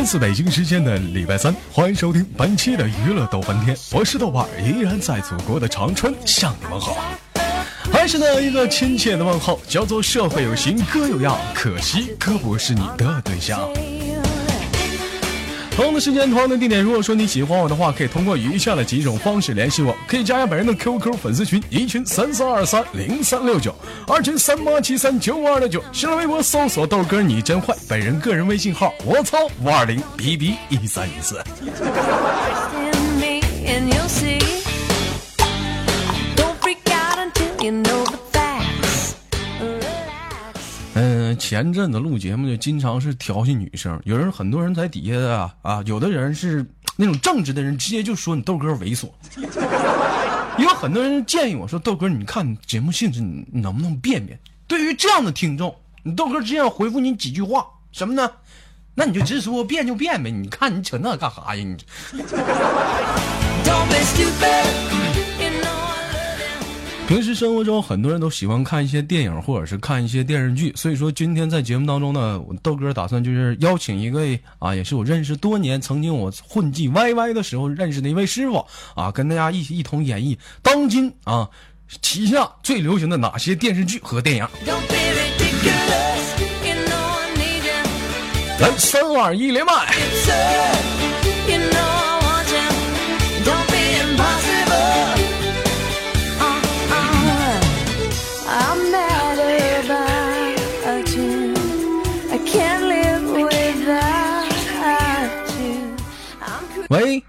来自北京时间的礼拜三，欢迎收听本期的娱乐逗翻天，我是豆瓣，依然在祖国的长春向你们好，还是那一个亲切的问候，叫做社会有型哥有样，可惜哥不是你的对象。同样的时间，同样的地点。如果说你喜欢我的话，可以通过以下的几种方式联系我：可以加下本人的 QQ 粉丝群，一群三三二三零三六九，二群三八七三九五二六九。新浪微博搜索豆哥你真坏，本人个人微信号我操五二零 B B 一三一四。前阵子录节目就经常是调戏女生，有人很多人在底下啊啊，有的人是那种正直的人，直接就说你豆哥猥琐。有很多人建议我说豆哥，你看节目性质，你能不能变变？对于这样的听众，你豆哥只想回复你几句话，什么呢？那你就直说变就变呗，你看你扯那干啥呀？你。平时生活中，很多人都喜欢看一些电影，或者是看一些电视剧。所以说，今天在节目当中呢，我豆哥打算就是邀请一位啊，也是我认识多年，曾经我混迹 YY 的时候认识的一位师傅啊，跟大家一起一同演绎当今啊旗下最流行的哪些电视剧和电影。来，三二一，连麦。喂，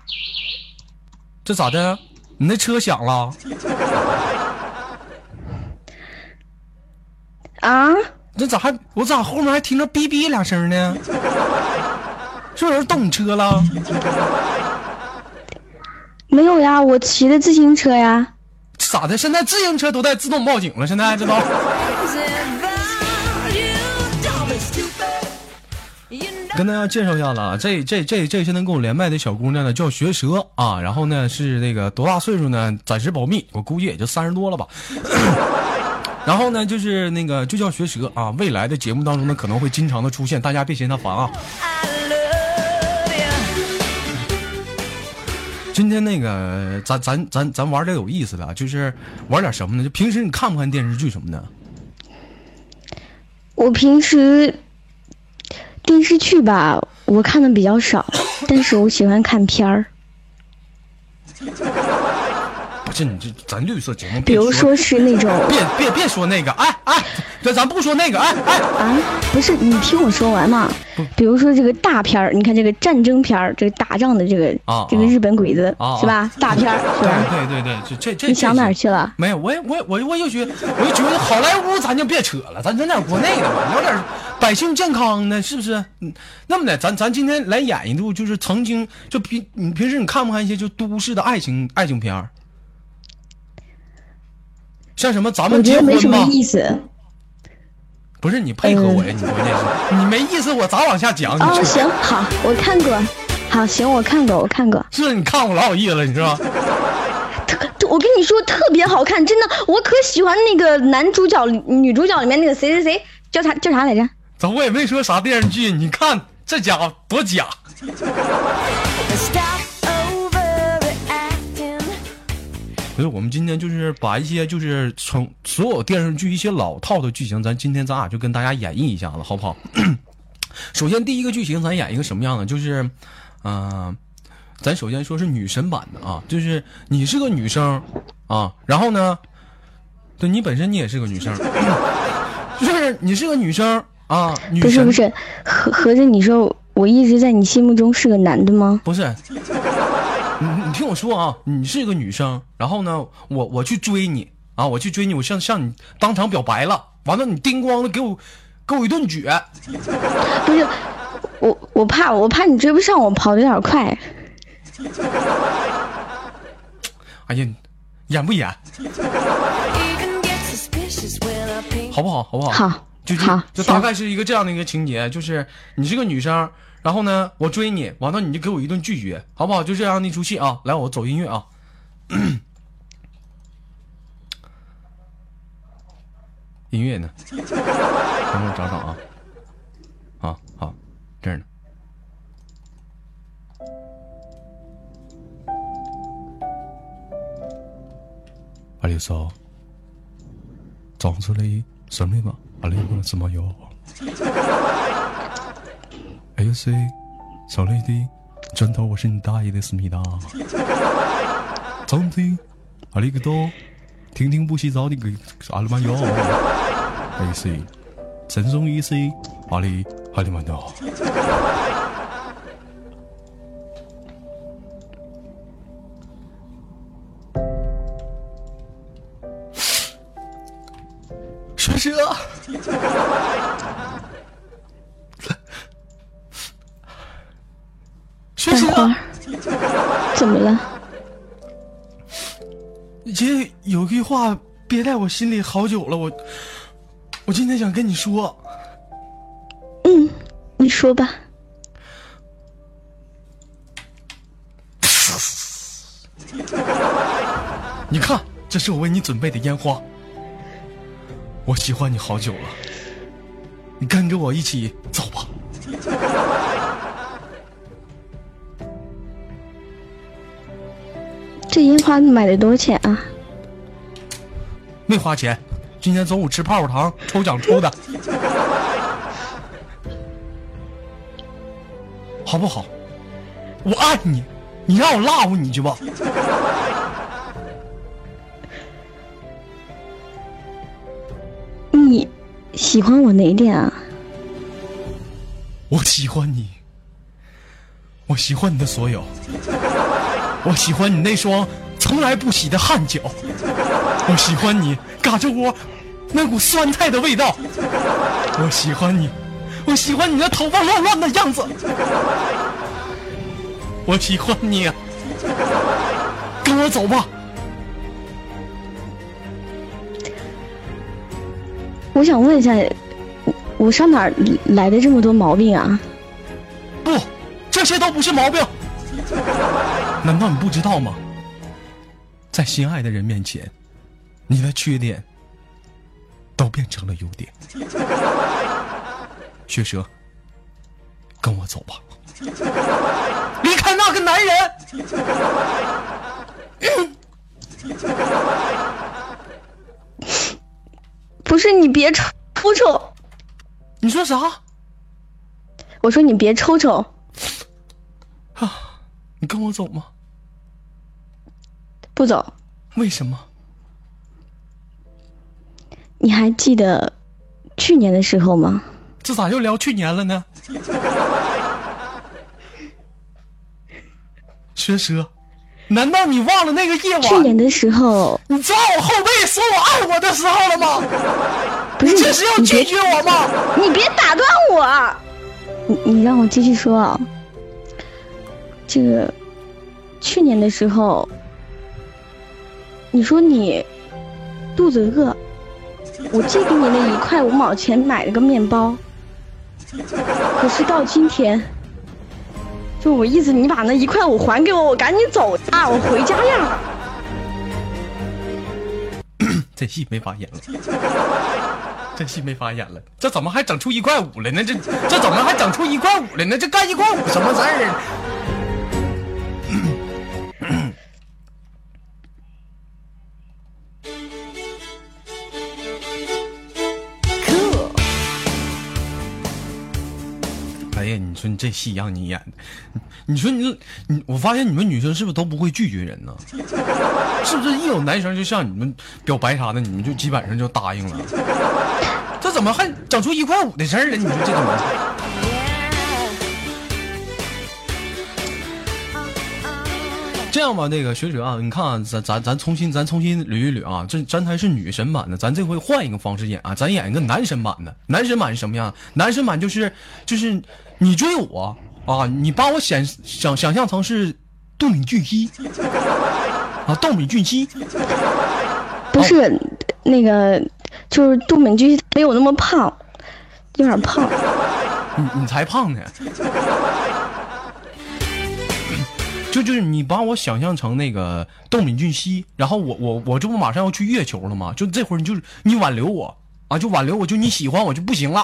这咋的？你那车响了？啊？这咋还我咋后面还听着哔哔两声呢？是不是有人动你车了？没有呀，我骑的自行车呀。咋的？现在自行车都带自动报警了？现在知道？跟大家介绍一下子啊，这这这这现在跟我连麦的小姑娘呢，叫学蛇啊，然后呢是那个多大岁数呢？暂时保密，我估计也就三十多了吧。然后呢就是那个就叫学蛇啊，未来的节目当中呢可能会经常的出现，大家别嫌他烦啊。今天那个咱咱咱咱玩点有意思的，就是玩点什么呢？就平时你看不看电视剧什么的？我平时。电视剧吧，我看的比较少，但是我喜欢看片儿。不是你这咱绿色节目，比如说是那种，别别别说那个，哎哎，这咱不说那个，哎哎啊，不是你听我说完嘛？比如说这个大片儿，你看这个战争片儿，这个打仗的这个啊，这个日本鬼子是吧？大片儿是吧？对对对，这这这你想哪儿去了？没有，我我我我又觉我就觉得好莱坞咱就别扯了，咱整点国内的吧，聊点百姓健康呢，是不是？嗯，那么的，咱咱今天来演一部，就是曾经就平你平时你看不看一些就都市的爱情爱情片儿？像什么咱们结婚吗？意思。不是你配合我呀，你关键是你没意思，我咋往下讲？哦，行好，我看过，好行，我看过，我看过。是你看过老有意思了，你知道吗，我跟你说特别好看，真的，我可喜欢那个男主角、女主角里面那个谁谁谁，叫啥叫啥来着？咋我也没说啥电视剧，你看这家伙多假。所以我们今天就是把一些就是从所有电视剧一些老套的剧情，咱今天咱俩就跟大家演绎一下子，好不好？首先第一个剧情咱演一个什么样的？就是，嗯，咱首先说是女神版的啊，就是你是个女生啊，然后呢，对你本身你也是个女生，就是你是个女生啊，不是不是，合合着你说我一直在你心目中是个男的吗？不是。你你听我说啊，你是一个女生，然后呢，我我去追你啊，我去追你，我向向你当场表白了，完了你叮咣的给我给我一顿撅。不是，我我怕我怕你追不上我，跑的有点快。哎呀，演不演？好不好？好不好？好，就就大概是一个这样的一个情节，就是你是个女生，然后呢，我追你，完了你就给我一顿拒绝，好不好？就这样的一出戏啊，来，我走音乐啊。音乐呢？等会找找啊！啊，好，这儿呢。阿里嫂，长出来什么吧？阿里不能这么有。哎呦塞，小雷的砖头我是你大爷的思密达。张飞，阿里个多，天天不洗澡你个阿里妈哟。哎谁，轻松一 C，，阿里阿里妈多。憋在我心里好久了，我我今天想跟你说。嗯，你说吧。你看，这是我为你准备的烟花。我喜欢你好久了，你跟着我一起走吧。这烟花买的多少钱啊？没花钱，今天中午吃泡泡糖抽奖抽的，好不好？我爱你，你让我 love 你去吧。你喜欢我哪点啊？我喜欢你，我喜欢你的所有，我喜欢你那双从来不洗的汗脚，我喜欢你嘎吱窝那股酸菜的味道，我喜欢你，我喜欢你那头发乱乱的样子，我喜欢你，跟我走吧。我想问一下，我上哪儿来的这么多毛病啊？不，这些都不是毛病。难道你不知道吗？在心爱的人面前，你的缺点都变成了优点。血蛇，跟我走吧，离开那个男人。不是你别抽抽，你说啥？我说你别抽抽。啊，你跟我走吗？不走。为什么？你还记得去年的时候吗？这咋又聊去年了呢？学舌。难道你忘了那个夜晚？去年的时候，你抓我后背说我爱我的时候了吗？不是，你这是要拒绝我吗？你别打断我，你你让我继续说啊。这个去年的时候，你说你肚子饿，我借给你那一块五毛钱买了个面包，可是到今天。就我意思，你把那一块五还给我，我赶紧走啊！我回家呀。这戏没法演了，这戏没法演了。这怎么还整出一块五来呢？这这怎么还整出一块五来呢？这干一块五什么事儿？说你这戏让你演的，你说你你，我发现你们女生是不是都不会拒绝人呢？是不是一有男生就向你们表白啥的，你们就基本上就答应了？这怎么还整出一块五的事儿了？你说这怎么？这样吧，那个学者啊，你看啊，咱咱咱重新咱重新捋一捋啊，这咱台是女神版的，咱这回换一个方式演啊，咱演一个男神版的。男神版是什么样？男神版就是就是你追我啊，你把我想想想象成是杜敏俊熙 啊，杜敏俊熙不是那个，就是杜敏俊没有那么胖，有点胖。你你才胖呢。就就是你把我想象成那个窦敏俊熙，然后我我我这不马上要去月球了吗？就这会儿你就是你挽留我啊，就挽留我，就你喜欢我就不行了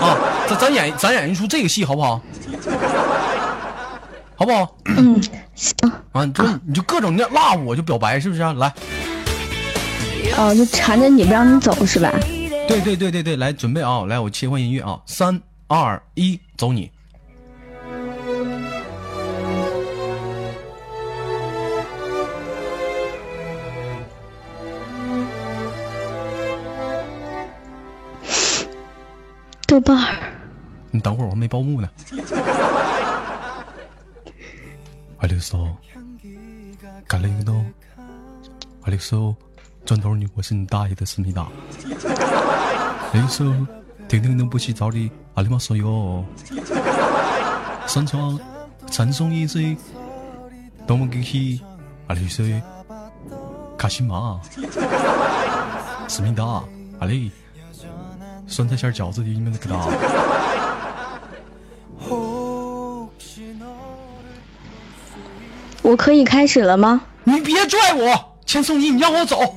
啊！咱咱演咱演一出这个戏好不好？好不好？嗯，行。啊，就你就各种那辣我就表白是不是？来，哦，就缠着你不让你走是吧？对对对对对，来准备啊，来我切换音乐啊，三二一，走你。豆瓣儿，你等会儿我还没报幕呢。阿六嫂，干了一个豆。阿六嫂，转头你我是你大爷的思密达。阿六嫂，天天都不洗澡的阿里妈说哟。上床三送一岁，多么给起阿六嫂，卡西玛，思密达，阿里。酸菜馅饺子的你们知道。我可以开始了吗？你别拽我，钱送你，你让我走。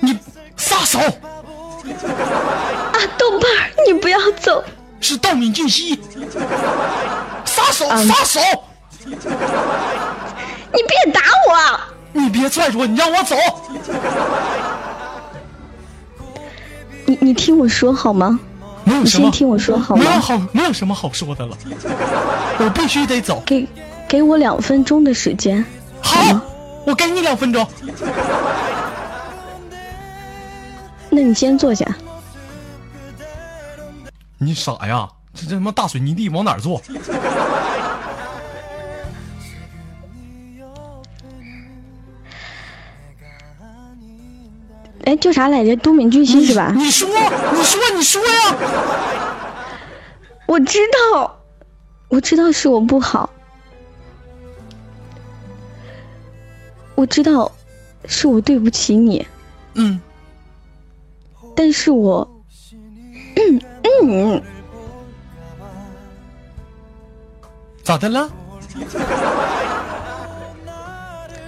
你撒手！啊，豆瓣儿，你不要走。是道敏俊熙。撒手！撒手！你别打我！你别拽着我，你让我走。你你听我说好吗？没有什么，你先听我说好吗？没有好，没有什么好说的了。我必须得走。给给我两分钟的时间。好，我给你两分钟。那你先坐下。你傻呀？这这他妈大水泥地往哪儿坐？哎，叫啥来着？都敏俊熙是吧？你说，你说，你说呀！我知道，我知道是我不好，我知道是我对不起你。嗯。但是我，嗯嗯，咋的了？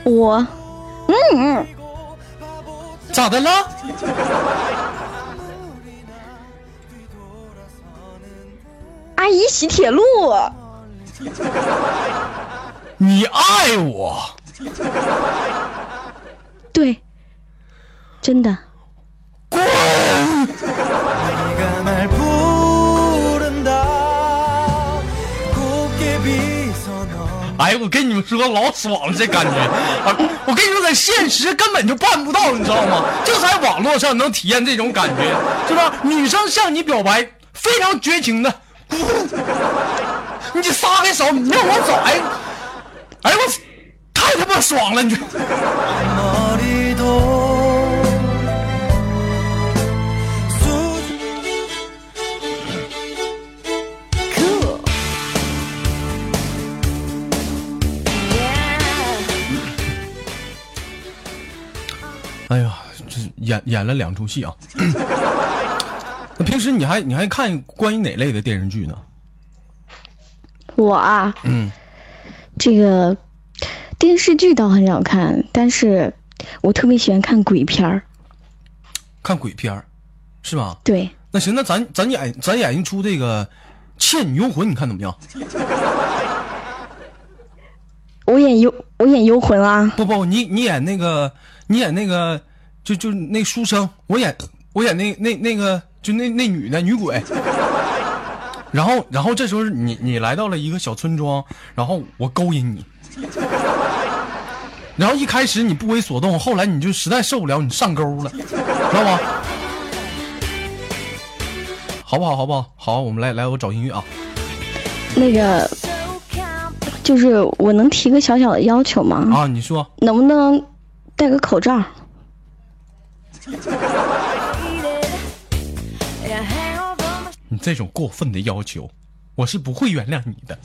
我，嗯。咋的了？阿姨洗铁路。你爱我？对，真的。滚！哎，我跟你们说，老爽了，这感觉！我跟你说，在现实根本就办不到，你知道吗？就在网络上能体验这种感觉，是吧？女生向你表白，非常绝情的，你撒开手，你让我走，哎，哎我，太他妈爽了，你。演演了两出戏啊！那平时你还你还看关于哪类的电视剧呢？我啊，嗯，这个电视剧倒很少看，但是我特别喜欢看鬼片儿。看鬼片儿，是吧？对。那行，那咱咱演咱演一出这个《倩女幽魂》，你看怎么样？我演幽我演幽魂啊！不不，你你演那个。你演那个，就就那书生，我演我演那那那个，就那那女的女鬼。然后然后这时候你你来到了一个小村庄，然后我勾引你，然后一开始你不为所动，后来你就实在受不了，你上钩了，知道吗？好不好？好不好？好，我们来来，我找音乐啊。那个，就是我能提个小小的要求吗？啊，你说，能不能？戴个口罩。这种过分的要求，我是不会原谅你的。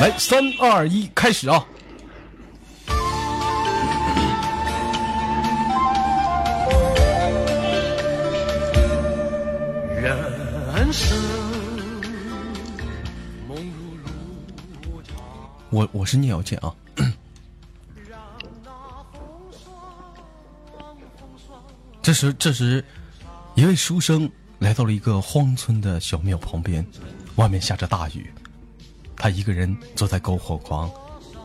来，三二一，开始啊！人生。我我是聂小倩啊。这时这时，一位书生来到了一个荒村的小庙旁边，外面下着大雨，他一个人坐在篝火旁，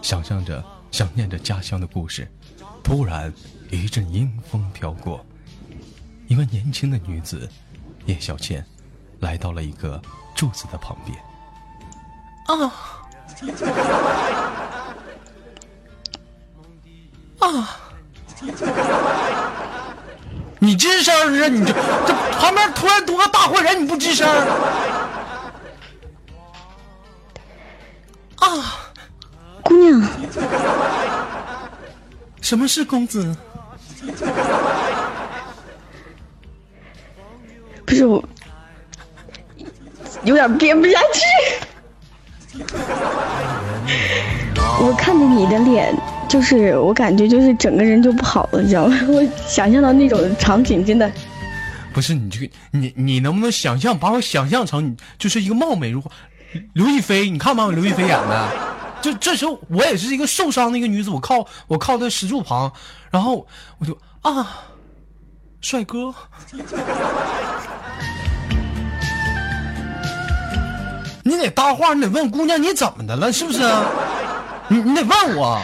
想象着、想念着家乡的故事。突然，一阵阴风飘过，一位年轻的女子叶小倩来到了一个柱子的旁边。啊啊！你吱声啊！你这这旁边突然多个大活人，你不吱声？啊，姑娘，什么是公子？不是我，有点憋不下去。我看着你的脸。就是我感觉就是整个人就不好了，你知道吗？我想象到那种场景，真的。不是你这个你你能不能想象把我想象成你就是一个貌美如花刘亦菲？你看吗？刘亦菲演的。就这时候我也是一个受伤的一个女子，我靠我靠在石柱旁，然后我就啊，帅哥。你得搭话，你得问姑娘你怎么的了，是不是？你你得问我。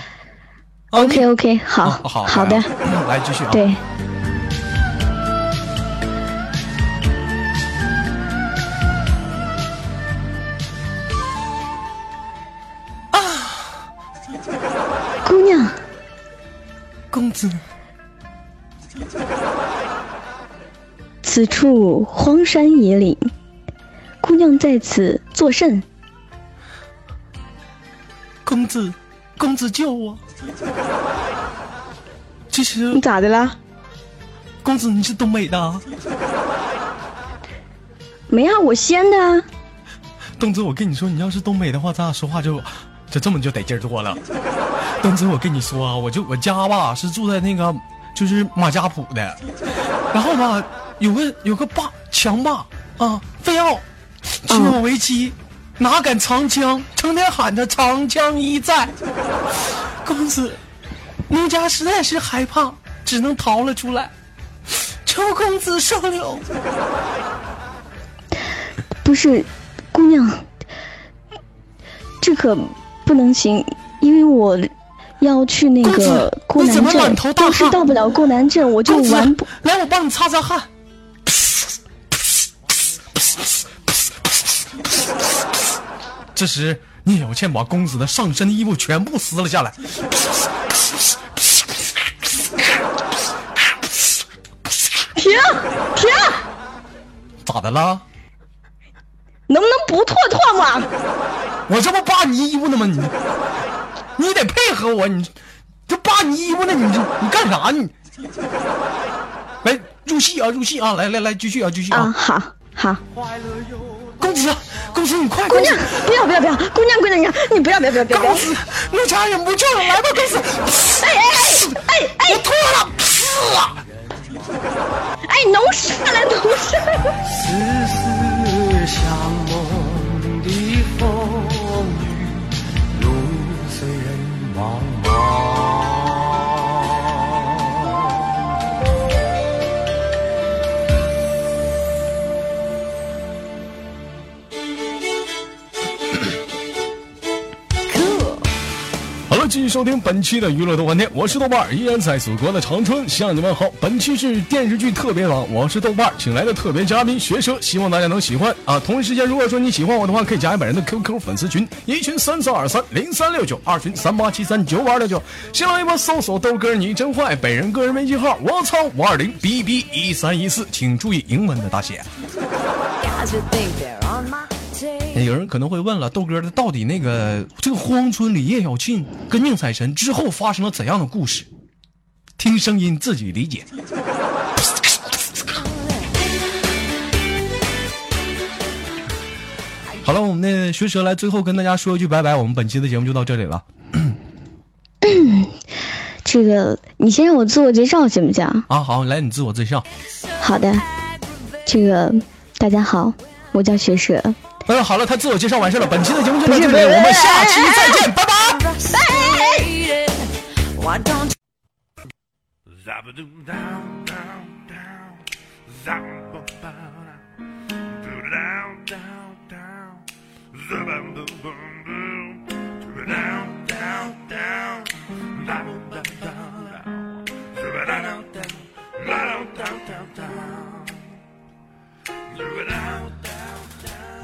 OK OK，好，好好的，来继续啊。对。啊，姑娘，公子，此处荒山野岭，姑娘在此作甚？公子，公子救我！其实你咋的了，公子？你是东北的？没啊，我西安的。东子，我跟你说，你要是东北的话，咱俩说话就就这么就得劲儿多了。东子，我跟你说啊，我就我家吧是住在那个就是马家堡的，然后吧有个有个霸强霸啊，非要娶我为妻，哪敢长枪，成天喊着长枪一在。公子，奴家实在是害怕，只能逃了出来，求公子收留。不是，姑娘，这可不能行，因为我要去那个过南镇，要是到不了过南镇，我就完不。来，我帮你擦擦汗。这时。聂小倩把公子的上身衣服全部撕了下来。停停！咋的了？能不能不脱脱吗？我这不扒你衣服呢吗？你你得配合我，你这扒你衣服呢？你这你干啥你？来入戏啊，入戏啊！来来来，继续啊，继续啊！好好。公子，公子，你快！姑娘，不要不要不要！姑娘姑娘，你不要不要不要不要！公子，奴家忍不住了，来吧，公子！哎哎哎哎哎！我脱了！哎，弄啥了，弄啥？丝丝像梦的风雨，路虽人茫续收听本期的娱乐豆瓣天，我是豆瓣，依然在祖国的长春向你们好。本期是电视剧特别榜，我是豆瓣请来的特别嘉宾学蛇，希望大家能喜欢啊。同一时间，如果说你喜欢我的话，可以加本人的 QQ 粉丝群，一群三四二三零三六九，二群三八七三九五二六九。新浪微博搜索豆哥你真坏，本人个人微信号我操五二零 b b 一三一四，请注意英文的大写。有人可能会问了，豆哥的到底那个这个荒村里叶小庆跟宁采臣之后发生了怎样的故事？听声音自己理解。好了，我们的学舌来最后跟大家说一句拜拜，我们本期的节目就到这里了。这个你先让我自我介绍行不行？啊，好，来你自我介绍。好的，这个大家好，我叫学舌。嗯，好了，他自我介绍完事了。本期的节目就到这里，我们下期再见，拜拜。